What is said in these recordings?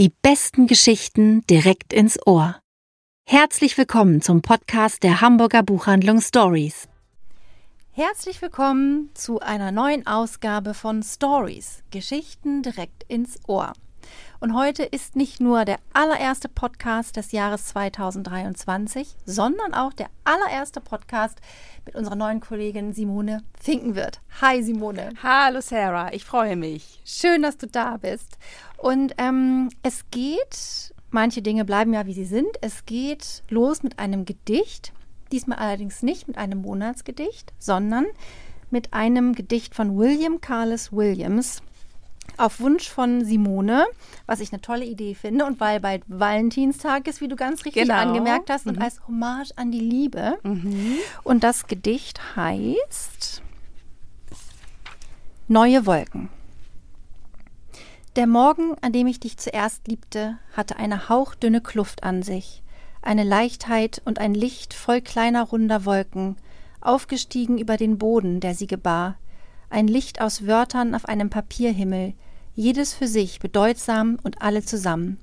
Die besten Geschichten direkt ins Ohr. Herzlich willkommen zum Podcast der Hamburger Buchhandlung Stories. Herzlich willkommen zu einer neuen Ausgabe von Stories, Geschichten direkt ins Ohr. Und heute ist nicht nur der allererste Podcast des Jahres 2023, sondern auch der allererste Podcast mit unserer neuen Kollegin Simone Finkenwirt. Hi Simone. Hallo Sarah, ich freue mich. Schön, dass du da bist. Und ähm, es geht, manche Dinge bleiben ja wie sie sind, es geht los mit einem Gedicht, diesmal allerdings nicht mit einem Monatsgedicht, sondern mit einem Gedicht von William Carlos Williams auf Wunsch von Simone, was ich eine tolle Idee finde und weil bald Valentinstag ist, wie du ganz richtig Genau. angemerkt hast, und Mhm. als Hommage an die Liebe. Und das Gedicht heißt Neue Wolken. Der Morgen, an dem ich dich zuerst liebte, hatte eine hauchdünne Kluft an sich, eine Leichtheit und ein Licht voll kleiner runder Wolken, aufgestiegen über den Boden, der sie gebar, ein Licht aus Wörtern auf einem Papierhimmel, jedes für sich bedeutsam und alle zusammen.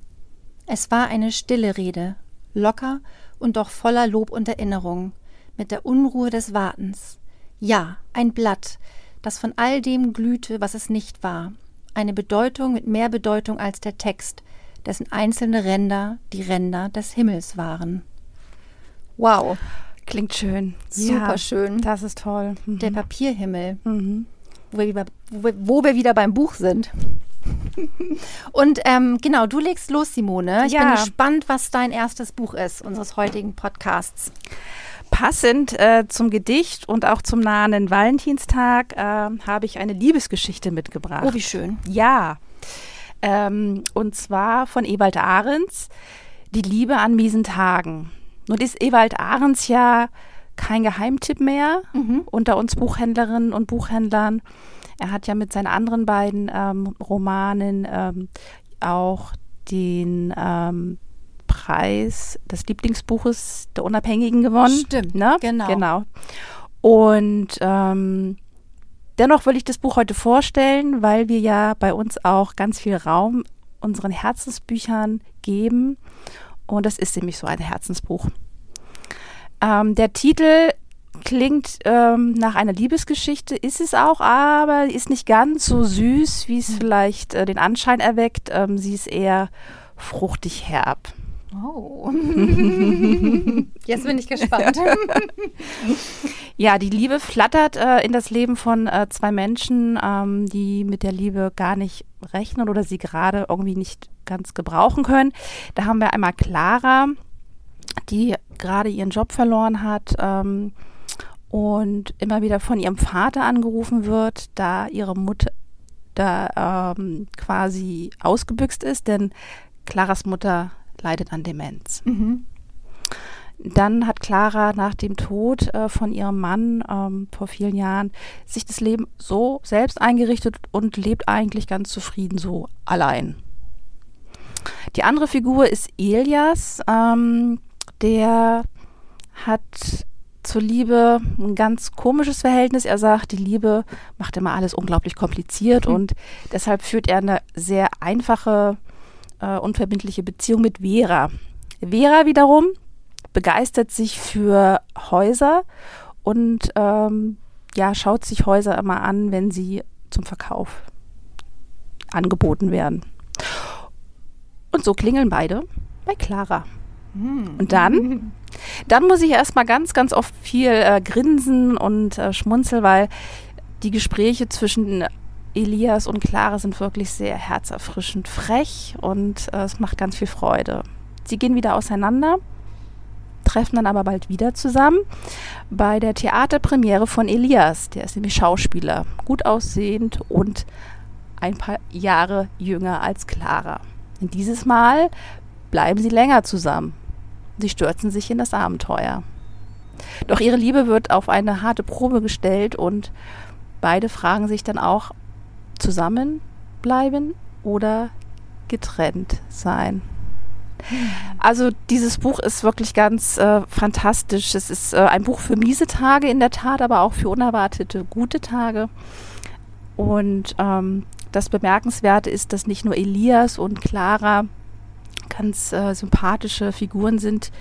Es war eine stille Rede, locker und doch voller Lob und Erinnerung, mit der Unruhe des Wartens. Ja, ein Blatt, das von all dem glühte, was es nicht war, eine Bedeutung mit mehr Bedeutung als der Text, dessen einzelne Ränder die Ränder des Himmels waren. Wow, Klingt schön. Super ja, schön. Das ist toll. Mhm. der Papierhimmel. mhm. Wo wir, wieder, wo, wir, wieder beim Buch sind. Und ähm, genau, du legst los, Simone. Ich bin Ja. gespannt, was dein erstes Buch ist, unseres heutigen Podcasts. Passend äh, zum Gedicht und auch zum nahenden Valentinstag äh, habe ich eine Liebesgeschichte mitgebracht. Oh, wie schön. Ja. Ähm, und zwar von Ewald Ahrens, Die Liebe an miesen Tagen. Nun ist Ewald Ahrens ja kein Geheimtipp mehr unter uns Buchhändlerinnen und Buchhändlern. Er hat ja mit seinen anderen beiden ähm, Romanen ähm, auch den ähm, Preis des Lieblingsbuches der Unabhängigen gewonnen. Stimmt, ne? genau. Genau. Und ähm, dennoch will ich das Buch heute vorstellen, weil wir ja bei uns auch ganz viel Raum unseren Herzensbüchern geben. Und das ist nämlich so ein Herzensbuch. Ähm, der Titel klingt ähm, nach einer Liebesgeschichte, ist es auch, aber ist nicht ganz so süß, wie es vielleicht äh, den Anschein erweckt. Ähm, sie ist eher fruchtig herb. Oh. Jetzt bin ich gespannt. Ja, die Liebe flattert äh, in das Leben von äh, zwei Menschen, ähm, die mit der Liebe gar nicht rechnen oder sie gerade irgendwie nicht ganz gebrauchen können. Da haben wir einmal Clara, die gerade ihren Job verloren hat ähm, und immer wieder von ihrem Vater angerufen wird, da ihre Mutter da ähm, quasi ausgebüxt ist, denn Claras Mutter leidet an Demenz. mhm. Dann hat Clara nach dem Tod äh, von ihrem Mann ähm, vor vielen Jahren sich das Leben so selbst eingerichtet und lebt eigentlich ganz zufrieden so allein. Die andere Figur ist Elias, ähm, der hat zur Liebe ein ganz komisches Verhältnis. Er sagt, die Liebe macht immer alles unglaublich kompliziert und deshalb führt er eine sehr einfache, äh, unverbindliche Beziehung mit Vera. Vera wiederum begeistert sich für Häuser und ähm, ja, schaut sich Häuser immer an, wenn sie zum Verkauf angeboten werden. Und so klingeln beide bei Clara. Und dann, dann muss ich erstmal ganz, ganz oft viel äh, grinsen und äh, schmunzeln, weil die Gespräche zwischen Elias und Clara sind wirklich sehr herzerfrischend frech und äh, es macht ganz viel Freude. Sie gehen wieder auseinander, treffen dann aber bald wieder zusammen bei der Theaterpremiere von Elias. Der ist nämlich Schauspieler, gut aussehend und ein paar Jahre jünger als Clara. Und dieses Mal bleiben sie länger zusammen. Sie stürzen sich in das Abenteuer. Doch ihre Liebe wird auf eine harte Probe gestellt und beide fragen sich dann auch, zusammenbleiben oder getrennt sein. Also dieses Buch ist wirklich ganz äh, fantastisch. Es ist äh, ein Buch für miese Tage in der Tat, aber auch für unerwartete gute Tage. Und ähm, das Bemerkenswerte ist, dass nicht nur Elias und Clara ganz äh, sympathische Figuren sind,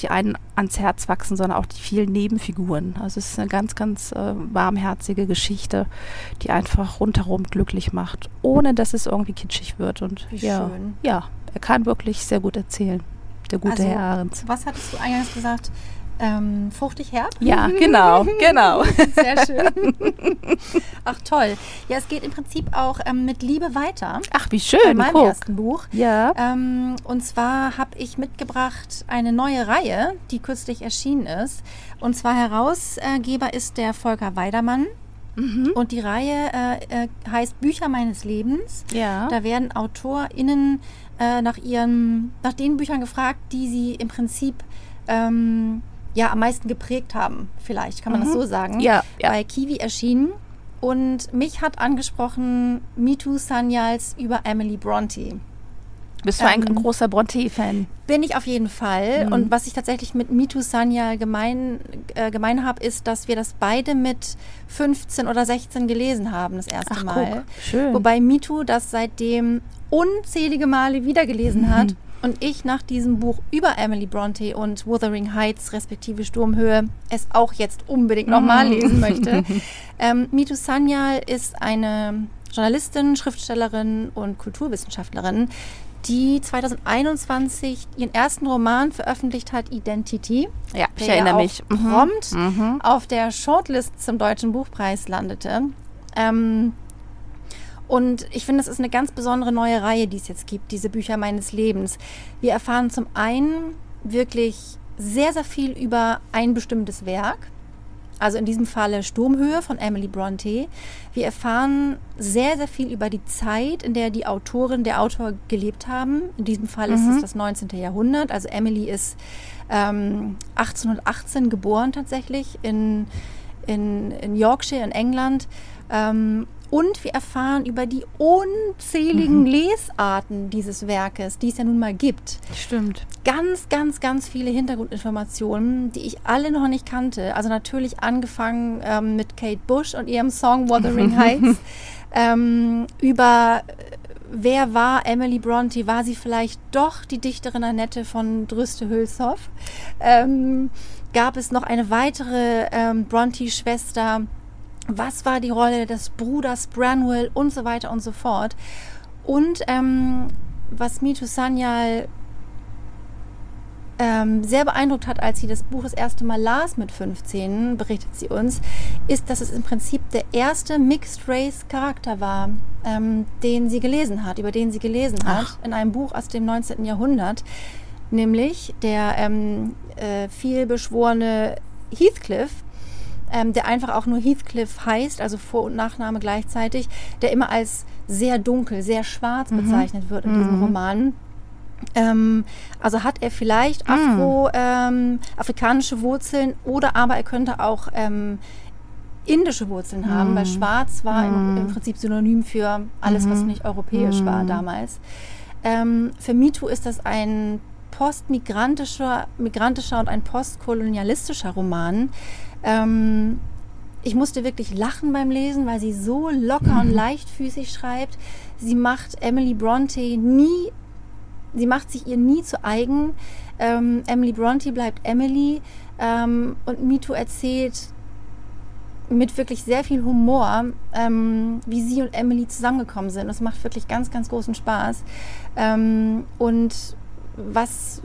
die einen ans Herz wachsen, sondern auch die vielen Nebenfiguren. Also es ist eine ganz, ganz äh, warmherzige Geschichte, die einfach rundherum glücklich macht, ohne dass es irgendwie kitschig wird. Und Wie ja, schön. ja, er kann wirklich sehr gut erzählen. Der gute Also, Herr Ahrens. Was hattest du eingangs gesagt? Ähm, fruchtig herb? Ja, genau, genau. Sehr schön. Ach toll. Ja, es geht im Prinzip auch ähm, mit Liebe weiter. Ach, wie schön, meinem guck. ersten Buch. Ja. Ähm, und zwar habe ich mitgebracht eine neue Reihe, die kürzlich erschienen ist. Und zwar Herausgeber ist der Volker Weidermann. Mhm. Und die Reihe äh, äh, heißt Bücher meines Lebens. Ja. Da werden AutorInnen äh, nach ihren, nach den Büchern gefragt, die sie im Prinzip ähm, ja am meisten geprägt haben. Vielleicht kann man das Mhm. so sagen. Ja, ja. Bei Kiwi erschienen. Und mich hat angesprochen Mitu Sanyals über Emily Bronte. Bist du ein ähm, großer Bronte-Fan? Bin ich auf jeden Fall. Mhm. Und was ich tatsächlich mit Mitu Sanyal gemein, äh, gemein habe, ist, dass wir das beide mit 15 oder 16 gelesen haben, das erste Ach, Mal. guck. Schön. Wobei Mitu das seitdem unzählige Male wieder gelesen hat. Und ich nach diesem Buch über Emily Bronte und Wuthering Heights, respektive Sturmhöhe, es auch jetzt unbedingt nochmal Mhm. lesen möchte. ähm, Mitu Sanyal ist eine Journalistin, Schriftstellerin und Kulturwissenschaftlerin, die 2021 ihren ersten Roman veröffentlicht hat, Identity. ja, ich erinnere ja auch mich. Mhm. prompt Mhm. auf der Shortlist zum Deutschen Buchpreis landete. Ähm, und ich finde, es ist eine ganz besondere neue Reihe, die es jetzt gibt, diese Bücher meines Lebens. Wir erfahren zum einen wirklich sehr, sehr viel über ein bestimmtes Werk. Also in diesem Falle Sturmhöhe von Emily Bronte. Wir erfahren sehr, sehr viel über die Zeit, in der die Autorin, der Autor gelebt haben. In diesem Fall ist es das 19. Jahrhundert. Also Emily ist ähm, 1818 geboren tatsächlich in, in, in Yorkshire in England. Ähm, und wir erfahren über die unzähligen Lesarten dieses Werkes, die es ja nun mal gibt Stimmt. ganz, ganz, ganz viele Hintergrundinformationen, die ich alle noch nicht kannte. Also natürlich angefangen ähm, mit Kate Bush und ihrem Song Wuthering Heights. ähm, über äh, wer war Emily Bronte? War sie vielleicht doch die Dichterin Annette von Drüste Hülshoff? Ähm, gab es noch eine weitere ähm, Bronte-Schwester? Was war die Rolle des Bruders Branwell und so weiter und so fort? Und ähm, was Mitu Sanyal ähm, sehr beeindruckt hat, als sie das Buch das erste Mal las mit 15, berichtet sie uns, ist, dass es im Prinzip der erste Mixed Race Charakter war, ähm, den sie gelesen hat, über den sie gelesen hat, Ach. in einem Buch aus dem 19. Jahrhundert, nämlich der ähm, äh, vielbeschworene Heathcliff, ähm, der einfach auch nur Heathcliff heißt, also Vor- und Nachname gleichzeitig, der immer als sehr dunkel, sehr schwarz bezeichnet wird in diesem Roman. Ähm, also hat er vielleicht Afro, ähm, afrikanische Wurzeln oder aber er könnte auch ähm, indische Wurzeln haben, weil schwarz war im, im Prinzip synonym für alles, was nicht europäisch war damals. Ähm, für MeToo ist das ein postmigrantischer migrantischer und ein postkolonialistischer Roman. Ähm, ich musste wirklich lachen beim Lesen, weil sie so locker und leichtfüßig schreibt. Sie macht Emily Bronte nie, sie macht sich ihr nie zu eigen. Ähm, Emily Bronte bleibt Emily ähm, und MeToo erzählt mit wirklich sehr viel Humor, ähm, wie sie und Emily zusammengekommen sind. Das macht wirklich ganz, ganz großen Spaß. Ähm, und was,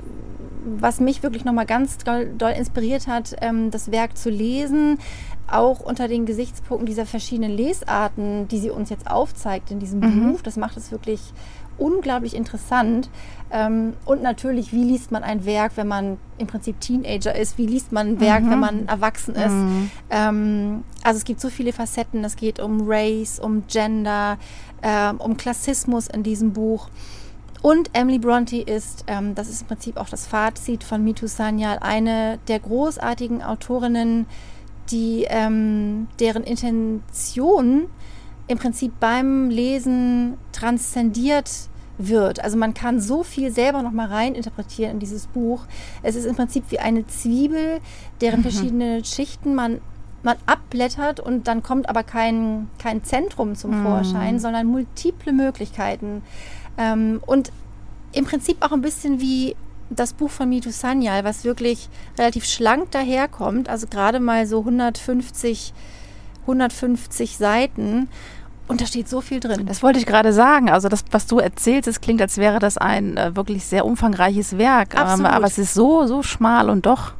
was mich wirklich nochmal ganz doll, doll inspiriert hat, ähm, das Werk zu lesen, auch unter den Gesichtspunkten dieser verschiedenen Lesarten, die sie uns jetzt aufzeigt in diesem Buch. Das macht es wirklich unglaublich interessant. Ähm, und natürlich, wie liest man ein Werk, wenn man im Prinzip Teenager ist? Wie liest man ein Werk, wenn man erwachsen ist? Ähm, also es gibt so viele Facetten. Es geht um Race, um Gender, ähm, um Klassismus in diesem Buch. Und Emily Bronte ist, ähm, das ist im Prinzip auch das Fazit von Mitu Sanyal, eine der großartigen Autorinnen, die ähm, deren Intention im Prinzip beim Lesen transzendiert wird. Also man kann so viel selber noch mal rein interpretieren in dieses Buch. Es ist im Prinzip wie eine Zwiebel, deren verschiedene Schichten man man abblättert und dann kommt aber kein, kein Zentrum zum Vorschein, sondern multiple Möglichkeiten. Ähm, und im Prinzip auch ein bisschen wie das Buch von Mitu Sanyal, was wirklich relativ schlank daherkommt, also gerade mal so 150, 150 Seiten. Und da steht so viel drin. Das wollte ich gerade sagen. Also das, was du erzählst, es klingt, als wäre das ein äh, wirklich sehr umfangreiches Werk. Ähm, aber es ist so, so schmal und doch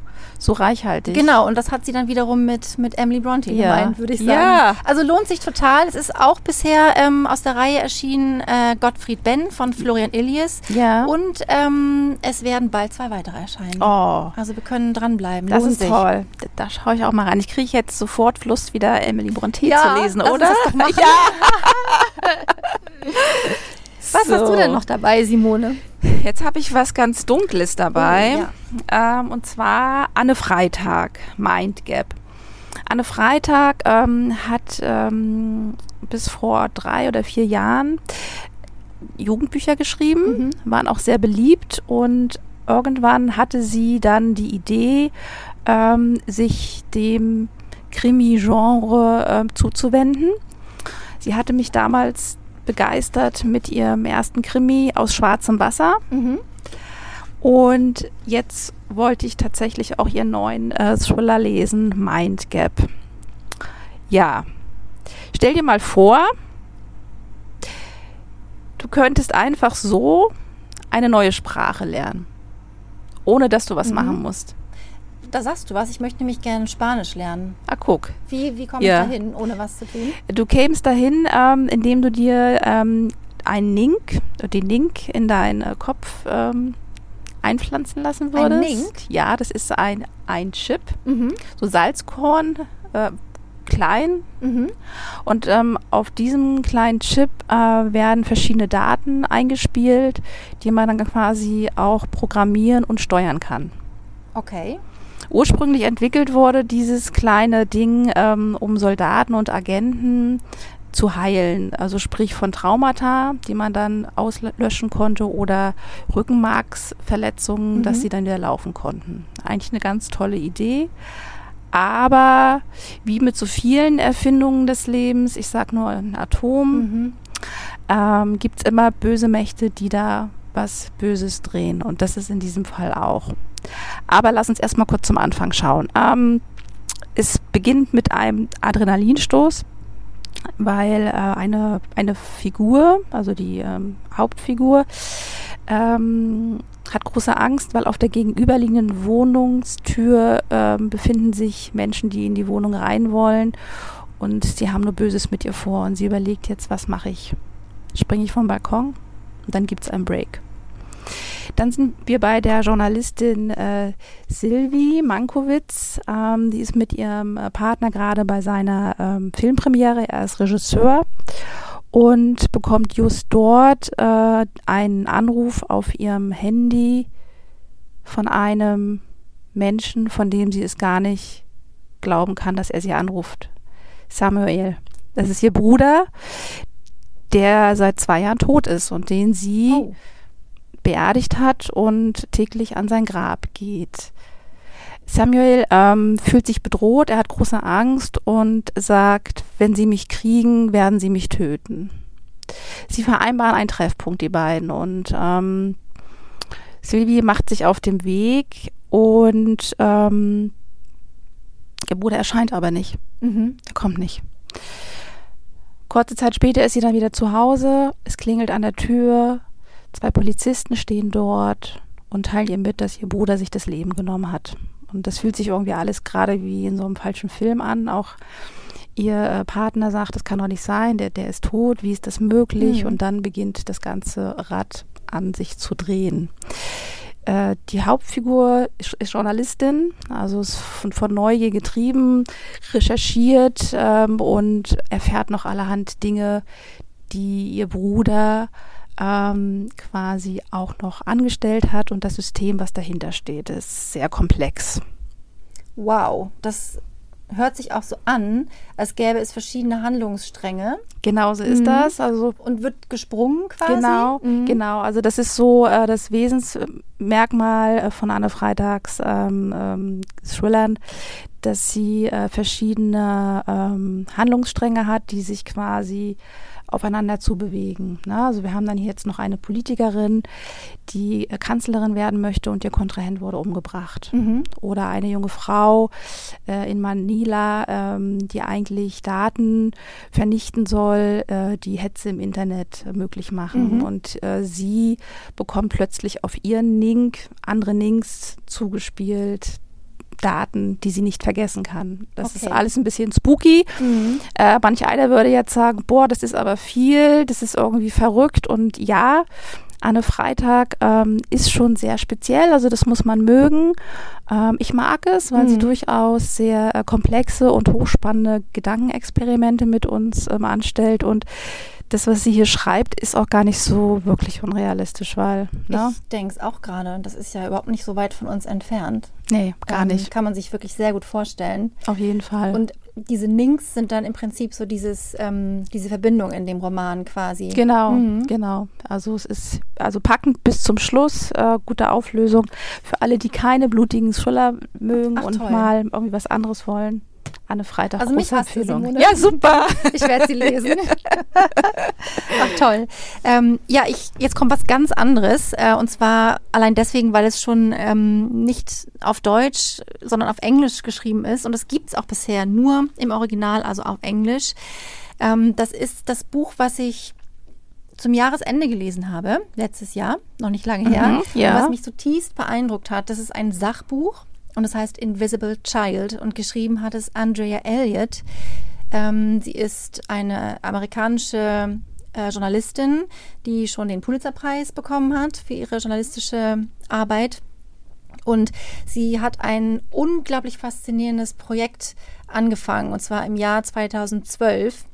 so reichhaltig. Genau, und das hat sie dann wiederum mit, mit Emily Bronte Ja. gemeint, würde ich sagen. Ja. Also lohnt sich total. Es ist auch bisher ähm, aus der Reihe erschienen äh, Gottfried Benn von Florian Illies. Ja. Und ähm, es werden bald zwei weitere erscheinen. oh, Also wir können dranbleiben. das Lohnt ist sich. toll. Da, schaue ich auch mal rein. Ich kriege jetzt sofort Lust, wieder Emily Bronte Ja, zu lesen, oder? das Was hast du denn noch dabei, Simone? Jetzt habe ich was ganz Dunkles dabei. Oh, ähm, und zwar Anne Freitag, Mind Gap. Anne Freitag ähm, hat ähm, bis vor drei oder vier Jahren Jugendbücher geschrieben, waren auch sehr beliebt und irgendwann hatte sie dann die Idee, ähm, sich dem Krimi-Genre ähm, zuzuwenden. Sie hatte mich damals begeistert mit ihrem ersten Krimi aus schwarzem Wasser. Mhm. Und jetzt wollte ich tatsächlich auch ihren neuen äh, Thriller lesen, Mind Gap. Ja, stell dir mal vor, du könntest einfach so eine neue Sprache lernen, ohne dass du was Mhm. machen musst. Da sagst du was. Ich möchte nämlich gerne Spanisch lernen. Ah, guck. Wie, wie komme Ja. ich da hin, ohne was zu tun? Du kämst dahin, ähm, indem du dir ähm, einen Link, den Link in deinen äh, Kopf ähm, einpflanzen lassen Ein würdest. Link? Ja, das ist ein, ein Chip, Mhm. so Salzkorn, äh, klein. Mhm. Und ähm, auf diesem kleinen Chip äh, werden verschiedene Daten eingespielt, die man dann quasi auch programmieren und steuern kann. Okay. Ursprünglich entwickelt wurde dieses kleine Ding, ähm, um Soldaten und Agenten zu heilen. Also sprich von Traumata, die man dann auslöschen konnte oder Rückenmarksverletzungen, Mhm. dass sie dann wieder laufen konnten. Eigentlich eine ganz tolle Idee. Aber wie mit so vielen Erfindungen des Lebens, ich sag nur ein Atom, Mhm. ähm, gibt es immer böse Mächte, die da was Böses drehen. Und das ist in diesem Fall auch. Aber lass uns erstmal kurz zum Anfang schauen. Ähm, es beginnt mit einem Adrenalinstoß, weil äh, eine, eine Figur, also die ähm, Hauptfigur, ähm, hat große Angst, weil auf der gegenüberliegenden Wohnungstür ähm, befinden sich Menschen, die in die Wohnung rein wollen und sie haben nur Böses mit ihr vor und sie überlegt jetzt, was mache ich? Springe ich vom Balkon? Und dann gibt es einen Break. Dann sind wir bei der Journalistin äh, Silvi Mankowitz. Ähm, die ist mit ihrem äh, Partner gerade bei seiner ähm, Filmpremiere. Er ist Regisseur und bekommt just dort äh, einen Anruf auf ihrem Handy von einem Menschen, von dem sie es gar nicht glauben kann, dass er sie anruft. Samuel. Das ist ihr Bruder, der seit zwei Jahren tot ist und den sie Oh. Beerdigt hat und täglich an sein Grab geht. Samuel ähm, fühlt sich bedroht, er hat große Angst und sagt, wenn sie mich kriegen, werden sie mich töten. Sie vereinbaren einen Treffpunkt, die beiden, und ähm, Sylvie macht sich auf den Weg und ähm, ihr Bruder erscheint aber nicht. Mhm. Er kommt nicht. Kurze Zeit später ist sie dann wieder zu Hause. Es klingelt an der Tür. Zwei Polizisten stehen dort und teilen ihr mit, dass ihr Bruder sich das Leben genommen hat. Und das fühlt sich irgendwie alles gerade wie in so einem falschen Film an. Auch ihr äh, Partner sagt, das kann doch nicht sein, der, der ist tot, wie ist das möglich? Mhm. Und dann beginnt das ganze Rad an sich zu drehen. Äh, die Hauptfigur ist, ist Journalistin, also ist von, von Neugier getrieben, recherchiert ähm, und erfährt noch allerhand Dinge, die ihr Bruder ähm, quasi auch noch angestellt hat und das System, was dahinter steht, ist sehr komplex. Wow, das hört sich auch so an, als gäbe es verschiedene Handlungsstränge Genauso ist Mhm. das. Also und wird gesprungen quasi. Genau, Mhm. genau. Also das ist so äh, das Wesensmerkmal äh, von Anne Freitags ähm, ähm, Thrillern, dass sie äh, verschiedene ähm, Handlungsstränge hat, die sich quasi aufeinander zu bewegen. Ne? Also wir haben dann jetzt noch eine Politikerin, die äh, Kanzlerin werden möchte und ihr Kontrahent wurde umgebracht. Mhm. Oder eine junge Frau äh, in Manila, ähm, die eigentlich Daten vernichten soll, äh, die Hetze im Internet möglich machen. Mhm. Und äh, sie bekommt plötzlich auf ihren Link andere Links zugespielt, Daten, die sie nicht vergessen kann. Das okay. ist alles ein bisschen spooky. Mhm. Äh, manch einer würde jetzt sagen, boah, das ist aber viel, das ist irgendwie verrückt. Und ja, Anne Freitag ähm, ist schon sehr speziell, also das muss man mögen. Ähm, ich mag es, weil mhm. sie durchaus sehr äh, komplexe und hochspannende Gedankenexperimente mit uns ähm, anstellt und das, was sie hier schreibt, ist auch gar nicht so wirklich unrealistisch, weil. Ne? Ich denke es auch gerade. Das ist ja überhaupt nicht so weit von uns entfernt. Nee, gar ähm, nicht. Kann man sich wirklich sehr gut vorstellen. Auf jeden Fall. Und diese Links sind dann im Prinzip so dieses, ähm, diese Verbindung in dem Roman quasi. Genau, mhm. genau. Also es ist also packend bis zum Schluss, äh, gute Auflösung. Für alle, die keine blutigen Thriller mögen Ach, und toll. mal irgendwie was anderes wollen. Anne Freitag. Also mich hast Empfehlung. Du, ja, super. Ich werde sie lesen. Ach toll. Ähm, ja, ich, jetzt kommt was ganz anderes. Äh, und zwar allein deswegen, weil es schon ähm, nicht auf Deutsch, sondern auf Englisch geschrieben ist. Und es gibt es auch bisher nur im Original, also auf Englisch. Ähm, das ist das Buch, was ich zum Jahresende gelesen habe, letztes Jahr, noch nicht lange her, mhm, ja. was mich zutiefst beeindruckt hat. Das ist ein Sachbuch und es heißt Invisible Child und geschrieben hat es Andrea Elliott. Ähm, sie ist eine amerikanische äh, Journalistin, die schon den Pulitzerpreis bekommen hat für ihre journalistische Arbeit. Und sie hat ein unglaublich faszinierendes Projekt angefangen, und zwar im Jahr 2012.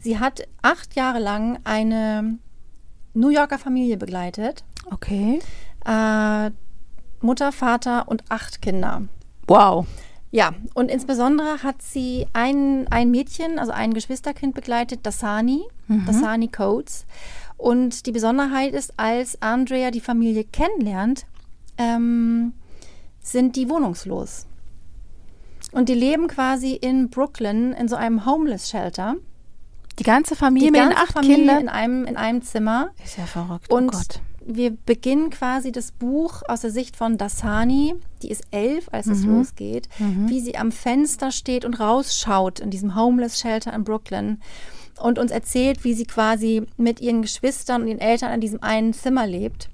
Sie hat acht Jahre lang eine New Yorker Familie begleitet. Okay. Äh, Mutter, Vater und acht Kinder. Wow. Ja, und insbesondere hat sie ein, ein Mädchen, also ein Geschwisterkind begleitet, Dasani, mhm. Dasani Coates. Und die Besonderheit ist, als Andrea die Familie kennenlernt, ähm, sind die wohnungslos. Und die leben quasi in Brooklyn in so einem Homeless Shelter. Die ganze Familie die ganze mit acht Kindern in einem in einem Zimmer. Ist ja verrückt. Und oh Gott wir beginnen quasi das Buch aus der Sicht von Dasani, die ist elf, als es mhm. losgeht, mhm. wie sie am Fenster steht und rausschaut in diesem Homeless Shelter in Brooklyn und uns erzählt, wie sie quasi mit ihren Geschwistern und ihren Eltern in diesem einen Zimmer lebt.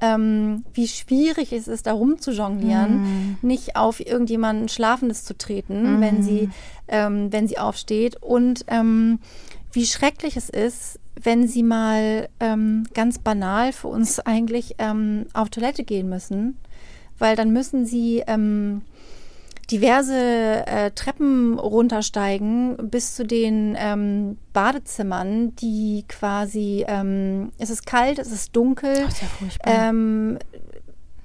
Ähm, wie schwierig es ist, da rumzujonglieren, mhm. nicht auf irgendjemanden Schlafendes zu treten, mhm. wenn sie, ähm, wenn sie aufsteht und ähm, wie schrecklich es ist, wenn sie mal ähm, ganz banal für uns eigentlich ähm, auf Toilette gehen müssen, weil dann müssen sie ähm, diverse äh, Treppen runtersteigen bis zu den ähm, Badezimmern, die quasi, ähm, es ist kalt, es ist dunkel. Ist ja. Ähm,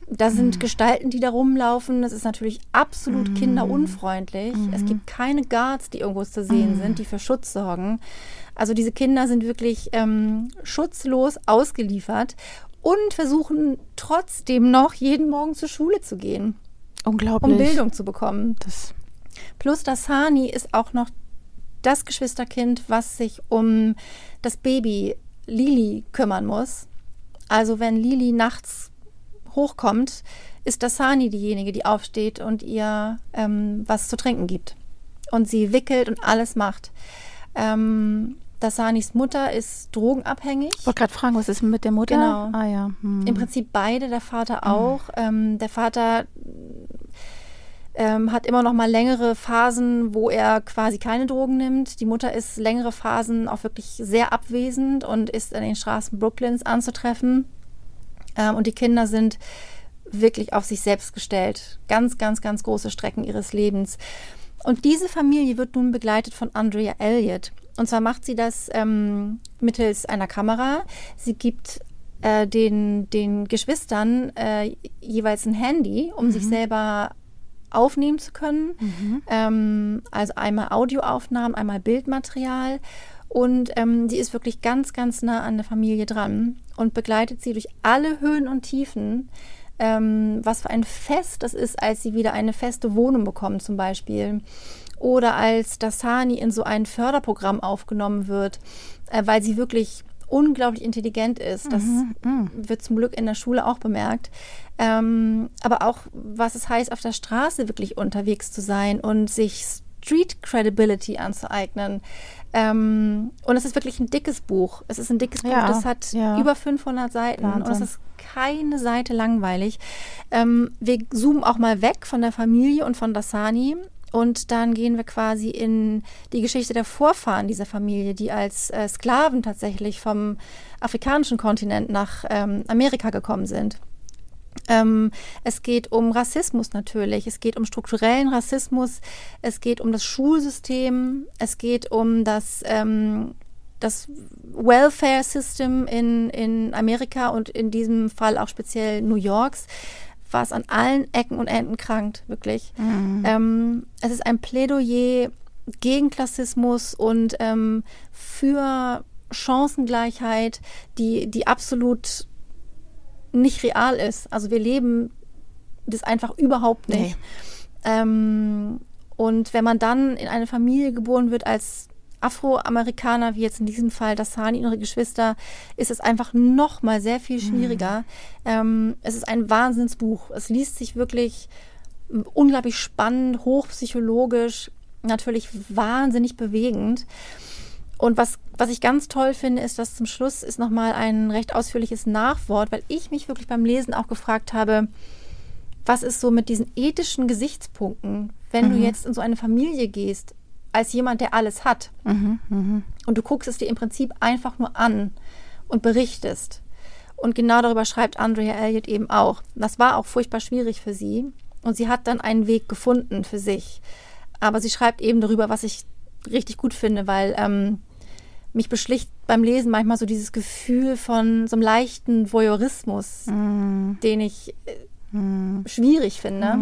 da sind mhm. Gestalten, die da rumlaufen. Das ist natürlich absolut mhm. kinderunfreundlich. Mhm. Es gibt keine Guards, die irgendwo zu sehen mhm. sind, die für Schutz sorgen. Also diese Kinder sind wirklich ähm, schutzlos ausgeliefert und versuchen trotzdem noch jeden Morgen zur Schule zu gehen. Unglaublich. Um Bildung zu bekommen. Das Plus das Hani ist auch noch das Geschwisterkind, was sich um das Baby Lili kümmern muss. Also wenn Lili nachts hochkommt, ist das Hani diejenige, die aufsteht und ihr ähm, was zu trinken gibt. Und sie wickelt und alles macht. Ähm, Dassanis Mutter ist drogenabhängig. Ich wollte gerade fragen, was ist mit der Mutter? Genau. Ah, ja. Hm. Im Prinzip beide, der Vater hm. auch. Ähm, der Vater ähm, hat immer noch mal längere Phasen, wo er quasi keine Drogen nimmt. Die Mutter ist längere Phasen auch wirklich sehr abwesend und ist an den Straßen Brooklyns anzutreffen. Ähm, und die Kinder sind wirklich auf sich selbst gestellt. Ganz, ganz, ganz große Strecken ihres Lebens. Und diese Familie wird nun begleitet von Andrea Elliott. Und zwar macht sie das ähm, mittels einer Kamera. Sie gibt äh, den, den Geschwistern äh, jeweils ein Handy, um mhm. sich selber aufnehmen zu können. Mhm. Ähm, also einmal Audioaufnahmen, einmal Bildmaterial. Und ähm, sie ist wirklich ganz, ganz nah an der Familie dran und begleitet sie durch alle Höhen und Tiefen. Ähm, was für ein Fest das ist, als sie wieder eine feste Wohnung bekommen zum Beispiel oder als Dasani in so ein Förderprogramm aufgenommen wird, äh, weil sie wirklich unglaublich intelligent ist. Das Mhm, mhm. wird zum Glück in der Schule auch bemerkt. Ähm, aber auch, was es heißt, auf der Straße wirklich unterwegs zu sein und sich Street Credibility anzueignen. Ähm, und es ist wirklich ein dickes Buch. Es ist ein dickes Buch, Ja, das hat ja. über 500 Seiten und es Wahnsinn. ist keine Seite langweilig. Ähm, wir zoomen auch mal weg von der Familie und von Dasani. Und dann gehen wir quasi in die Geschichte der Vorfahren dieser Familie, die als äh, Sklaven tatsächlich vom afrikanischen Kontinent nach ähm, Amerika gekommen sind. Ähm, es geht um Rassismus natürlich, es geht um strukturellen Rassismus, es geht um das Schulsystem, es geht um das, ähm, das Welfare System in, in Amerika und in diesem Fall auch speziell New Yorks, was an allen Ecken und Enden krankt, wirklich. Ähm, es ist ein Plädoyer gegen Klassismus und ähm, für Chancengleichheit, die, die absolut nicht real ist. Also wir leben das einfach überhaupt nicht. Ähm, und wenn man dann in eine Familie geboren wird als Afroamerikaner, wie jetzt in diesem Fall Dasani und ihre Geschwister, ist es einfach noch mal sehr viel schwieriger. Ähm, es ist ein Wahnsinnsbuch. Es liest sich wirklich unglaublich spannend, hochpsychologisch, natürlich wahnsinnig bewegend. Und was, was ich ganz toll finde, ist, dass zum Schluss ist nochmal ein recht ausführliches Nachwort, weil ich mich wirklich beim Lesen auch gefragt habe, was ist so mit diesen ethischen Gesichtspunkten, wenn du jetzt in so eine Familie gehst, als jemand, der alles hat Mhm, mhm. und du guckst es dir im Prinzip einfach nur an und berichtest. Und genau darüber schreibt Andrea Elliott eben auch. Das war auch furchtbar schwierig für sie und sie hat dann einen Weg gefunden für sich. Aber sie schreibt eben darüber, was ich richtig gut finde, weil ähm, mich beschlicht beim Lesen manchmal so dieses Gefühl von so einem leichten Voyeurismus, den ich äh, schwierig finde.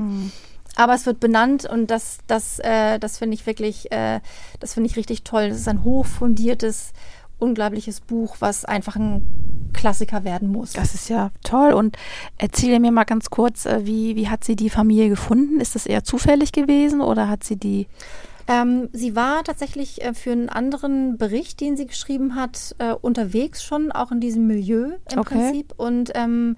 Aber es wird benannt und das, das, äh, das finde ich wirklich, äh, das finde ich richtig toll. Das ist ein hochfundiertes, unglaubliches Buch, was einfach ein Klassiker werden muss. Das ist ja toll. Und erzähle mir mal ganz kurz, äh, wie, wie hat sie die Familie gefunden? Ist das eher zufällig gewesen oder hat sie die. Ähm, sie war tatsächlich äh, für einen anderen Bericht, den sie geschrieben hat, äh, unterwegs schon, auch in diesem Milieu im Okay. Prinzip. Und ähm,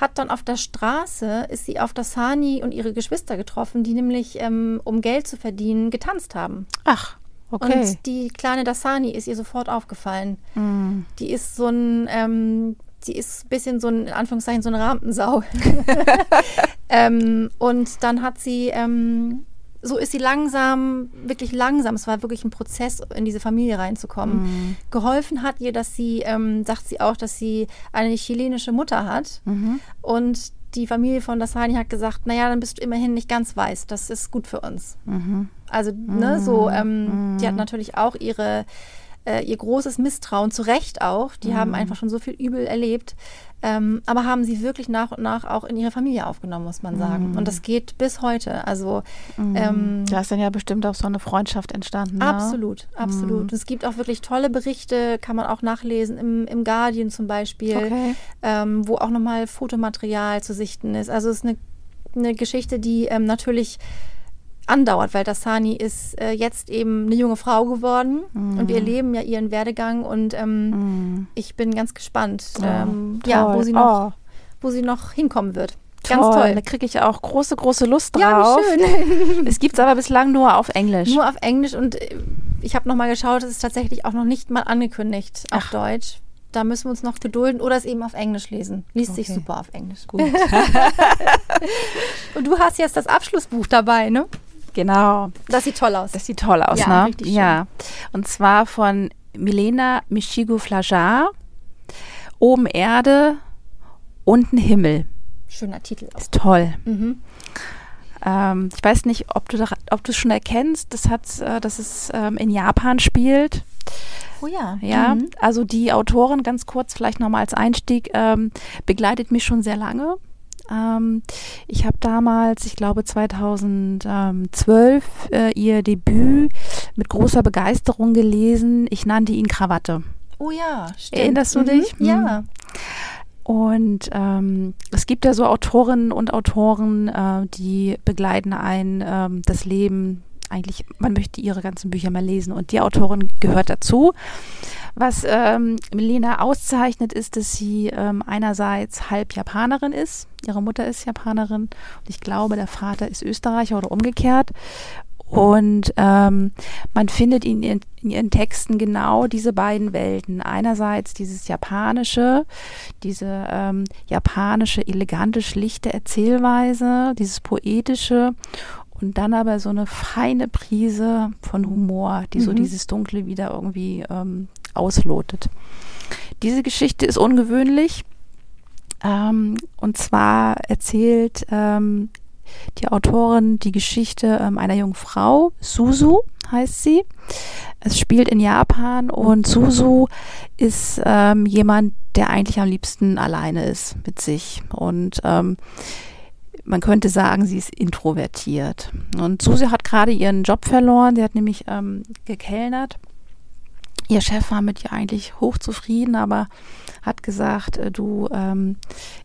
hat dann auf der Straße, ist sie auf Dasani und ihre Geschwister getroffen, die nämlich, ähm, um Geld zu verdienen, getanzt haben. Ach, okay. Und die kleine Dasani ist ihr sofort aufgefallen. Mhm. Die ist so ein, ähm, die ist ein bisschen so ein, in Anführungszeichen, so eine Rampensau. ähm, und dann hat sie, ähm, so ist sie langsam, wirklich langsam, es war wirklich ein Prozess, in diese Familie reinzukommen. Geholfen hat ihr, dass sie, ähm, sagt sie auch, dass sie eine chilenische Mutter hat. Mhm. Und die Familie von Dasani hat gesagt, naja, dann bist du immerhin nicht ganz weiß, das ist gut für uns. Mhm. Also, ne, so, ähm, die hat natürlich auch ihre, äh, ihr großes Misstrauen, zu Recht auch. Die haben einfach schon so viel Übel erlebt. Ähm, aber haben sie wirklich nach und nach auch in ihre Familie aufgenommen, muss man sagen. Und das geht bis heute. Also, ähm, Da ist dann ja bestimmt auch so eine Freundschaft entstanden. Ne? Absolut, absolut. Und Es gibt auch wirklich tolle Berichte, kann man auch nachlesen, im, im Guardian zum Beispiel, Okay. ähm, wo auch nochmal Fotomaterial zu sichten ist. Also es ist eine, eine Geschichte, die ähm, natürlich andauert, weil Dasani ist äh, jetzt eben eine junge Frau geworden und wir erleben ja ihren Werdegang und ähm, ich bin ganz gespannt, ähm, ja, wo Mhm. toll. sie, noch, Oh. wo sie noch hinkommen wird. Ganz Toll. toll. Da kriege ich auch große, große Lust Ja, drauf. wie schön. Es gibt es aber bislang nur auf Englisch. Nur auf Englisch und äh, ich habe nochmal geschaut, es ist tatsächlich auch noch nicht mal angekündigt auf Ach. Deutsch. Da müssen wir uns noch gedulden oder es eben auf Englisch lesen. Liest sich Okay. super auf Englisch. Gut. Und du hast jetzt das Abschlussbuch dabei, ne? Genau. Das sieht toll aus. Das sieht toll aus, Ja, ne? richtig schön. Ja. Und zwar von Milena Michigo Flajar. Oben Erde, unten Himmel. Schöner Titel auch. Ist toll. Mhm. Ähm, ich weiß nicht, ob du da- ob du es schon erkennst. Das hat, äh, dass es ähm, in Japan spielt. Oh ja. Ja, Mhm. also die Autorin, ganz kurz vielleicht nochmal als Einstieg, ähm, begleitet mich schon sehr lange. Ähm, ich habe damals, ich glaube 2012, äh, ihr Debüt mit großer Begeisterung gelesen. Ich nannte ihn Krawatte. Oh ja, stimmt. Erinnerst du Mhm. dich? Ja. Und ähm, es gibt ja so Autorinnen und Autoren, äh, die begleiten ein ähm, das Leben eigentlich, man möchte ihre ganzen Bücher mal lesen und die Autorin gehört dazu. Was ähm, Melina auszeichnet, ist, dass sie ähm, einerseits halb Japanerin ist. Ihre Mutter ist Japanerin und ich glaube, der Vater ist Österreicher oder umgekehrt. Und ähm, man findet in ihren, in ihren Texten genau diese beiden Welten. Einerseits dieses japanische, diese ähm, japanische, elegante, schlichte Erzählweise, dieses poetische und dann aber so eine feine Prise von Humor, die mhm. so dieses Dunkle wieder irgendwie ähm, auslotet. Diese Geschichte ist ungewöhnlich. Ähm, und zwar erzählt ähm, die Autorin die Geschichte ähm, einer jungen Frau, Suzu heißt sie. Es spielt in Japan und Suzu ist ähm, jemand, der eigentlich am liebsten alleine ist mit sich. Und ähm, man könnte sagen, sie ist introvertiert. Und Susi hat gerade ihren Job verloren. Sie hat nämlich ähm, gekellnert. Ihr Chef war mit ihr eigentlich hochzufrieden, aber hat gesagt, äh, du, ähm,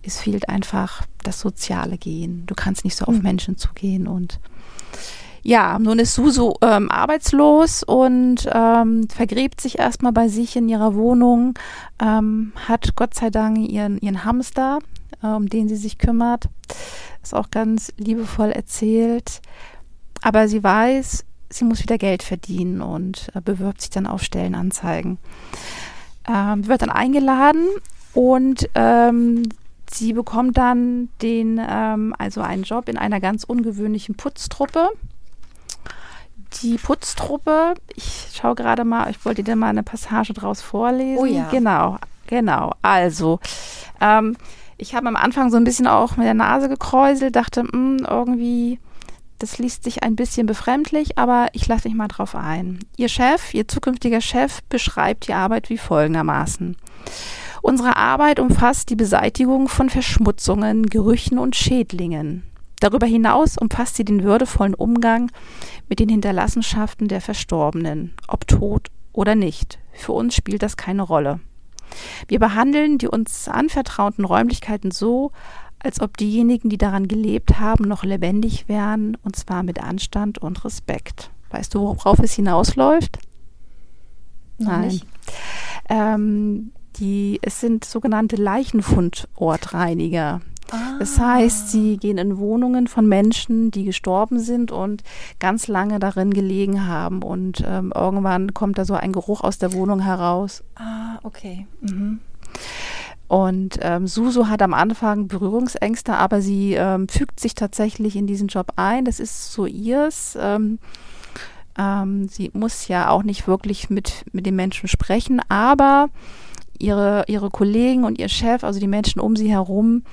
es fehlt einfach das soziale Gehen. Du kannst nicht so auf mhm. Menschen zugehen und ja, nun ist Susu ähm, arbeitslos und ähm, vergräbt sich erstmal bei sich in ihrer Wohnung, ähm, hat Gott sei Dank ihren, ihren Hamster, äh, um den sie sich kümmert. Ist auch ganz liebevoll erzählt. Aber sie weiß, sie muss wieder Geld verdienen und äh, bewirbt sich dann auf Stellenanzeigen ähm, wird dann eingeladen und ähm, sie bekommt dann den, ähm, also einen Job in einer ganz ungewöhnlichen Putztruppe. Die Putztruppe, ich schaue gerade mal, ich wollte dir mal eine Passage draus vorlesen. Oh ja. Genau, genau. Also, ähm, ich habe am Anfang so ein bisschen auch mit der Nase gekräuselt, dachte, mh, hm, irgendwie das liest sich ein bisschen befremdlich, aber ich lasse mich mal drauf ein. Ihr Chef, Ihr zukünftiger Chef, beschreibt die Arbeit wie folgendermaßen. Unsere Arbeit umfasst die Beseitigung von Verschmutzungen, Gerüchen und Schädlingen. Darüber hinaus umfasst sie den würdevollen Umgang mit den Hinterlassenschaften der Verstorbenen, ob tot oder nicht. Für uns spielt das keine Rolle. Wir behandeln die uns anvertrauten Räumlichkeiten so, als ob diejenigen, die daran gelebt haben, noch lebendig wären, und zwar mit Anstand und Respekt. Weißt du, worauf es hinausläuft? Noch Nein. Ähm, die, es sind sogenannte Leichenfundortreiniger. Ah. Das heißt, sie gehen in Wohnungen von Menschen, die gestorben sind und ganz lange darin gelegen haben. Und ähm, irgendwann kommt da so ein Geruch aus der Wohnung heraus. Ah, okay. Mhm. Und ähm, Susu hat am Anfang Berührungsängste, aber sie ähm, fügt sich tatsächlich in diesen Job ein. Das ist so ihrs. Ähm, ähm, sie muss ja auch nicht wirklich mit, mit den Menschen sprechen, aber ihre, ihre Kollegen und ihr Chef, also die Menschen um sie herum,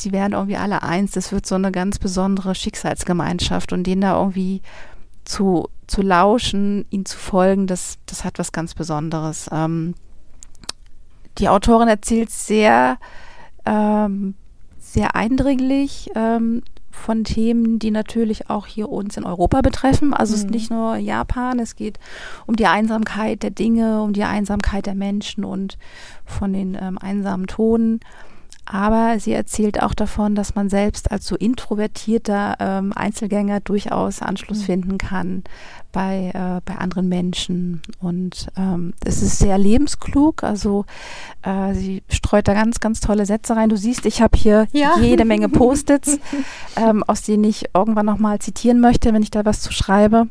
die werden irgendwie alle eins. Das wird so eine ganz besondere Schicksalsgemeinschaft und denen da irgendwie zu, zu lauschen, ihnen zu folgen, das, das hat was ganz Besonderes. Ähm, die Autorin erzählt sehr, ähm, sehr eindringlich ähm, von Themen, die natürlich auch hier uns in Europa betreffen. Also mhm. es ist mhm. nicht nur Japan, es geht um die Einsamkeit der Dinge, um die Einsamkeit der Menschen und von den ähm, einsamen Toten. Aber sie erzählt auch davon, dass man selbst als so introvertierter ähm, Einzelgänger durchaus Anschluss mhm. finden kann bei, äh, bei anderen Menschen. Und ähm, es ist sehr lebensklug. Also äh, sie streut da ganz, ganz tolle Sätze rein. Du siehst, ich habe hier ja. jede Menge Post-its, ähm, aus denen ich irgendwann nochmal zitieren möchte, wenn ich da was zu schreibe.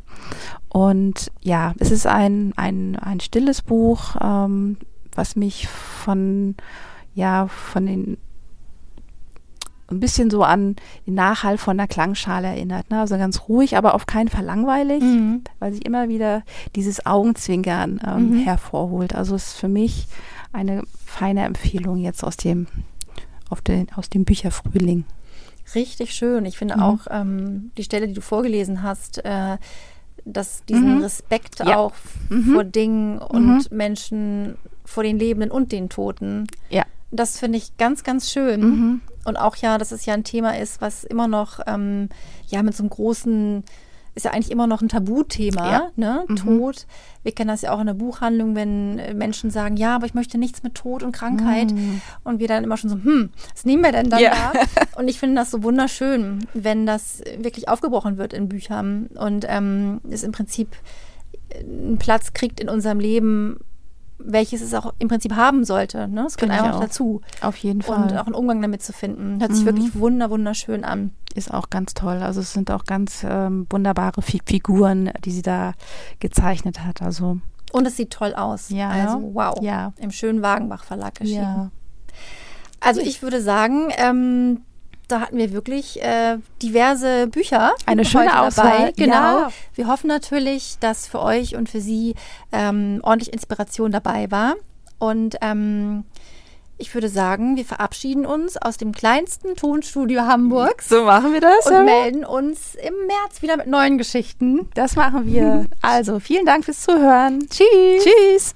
Und ja, es ist ein, ein, ein stilles Buch, ähm, was mich von ja, von den ein bisschen so an den Nachhall von der Klangschale erinnert. Ne? Also ganz ruhig, aber auf keinen Fall langweilig, mhm. weil sie immer wieder dieses Augenzwinkern ähm, mhm. hervorholt. Also ist für mich eine feine Empfehlung jetzt aus dem, auf den, aus dem Bücherfrühling. Richtig schön. Ich finde mhm. auch ähm, die Stelle, die du vorgelesen hast, äh, dass diesen mhm. Respekt ja. auch mhm. vor Dingen und mhm. Menschen, vor den Lebenden und den Toten. Ja. Das finde ich ganz, ganz schön. Mhm. Und auch ja, dass es ja ein Thema ist, was immer noch ähm, ja mit so einem großen ist ja eigentlich immer noch ein Tabuthema, Ja. ne? Mhm. Tod. Wir kennen das ja auch in der Buchhandlung, wenn äh, Menschen sagen, ja, aber ich möchte nichts mit Tod und Krankheit. Mhm. Und wir dann immer schon so, hm, was nehmen wir denn dann Ja. da? Und ich finde das so wunderschön, wenn das wirklich aufgebrochen wird in Büchern und ähm, es im Prinzip einen Platz kriegt in unserem Leben, welches es auch im Prinzip haben sollte. Ne? Es gehört einfach auch. dazu. Auf jeden Fall. Und auch einen Umgang damit zu finden. Hört sich Mhm. wirklich wunder, wunderschön an. ist auch ganz toll. Also es sind auch ganz ähm, wunderbare Fi Figuren, die sie da gezeichnet hat. Also Und es sieht toll aus. Ja, Also wow. Ja. Im schönen Wagenbach Verlag erschienen. ja, Also ich würde sagen, ähm, da hatten wir wirklich äh, diverse Bücher. Eine schöne dabei. Auswahl, Genau. ja. Wir hoffen natürlich, dass für euch und für Sie ähm, ordentlich Inspiration dabei war. Und ähm, ich würde sagen, wir verabschieden uns aus dem kleinsten Tonstudio Hamburgs so machen wir das. und melden uns im März wieder mit neuen Geschichten. Das machen wir. Also vielen Dank fürs Zuhören. Tschüss. Tschüss.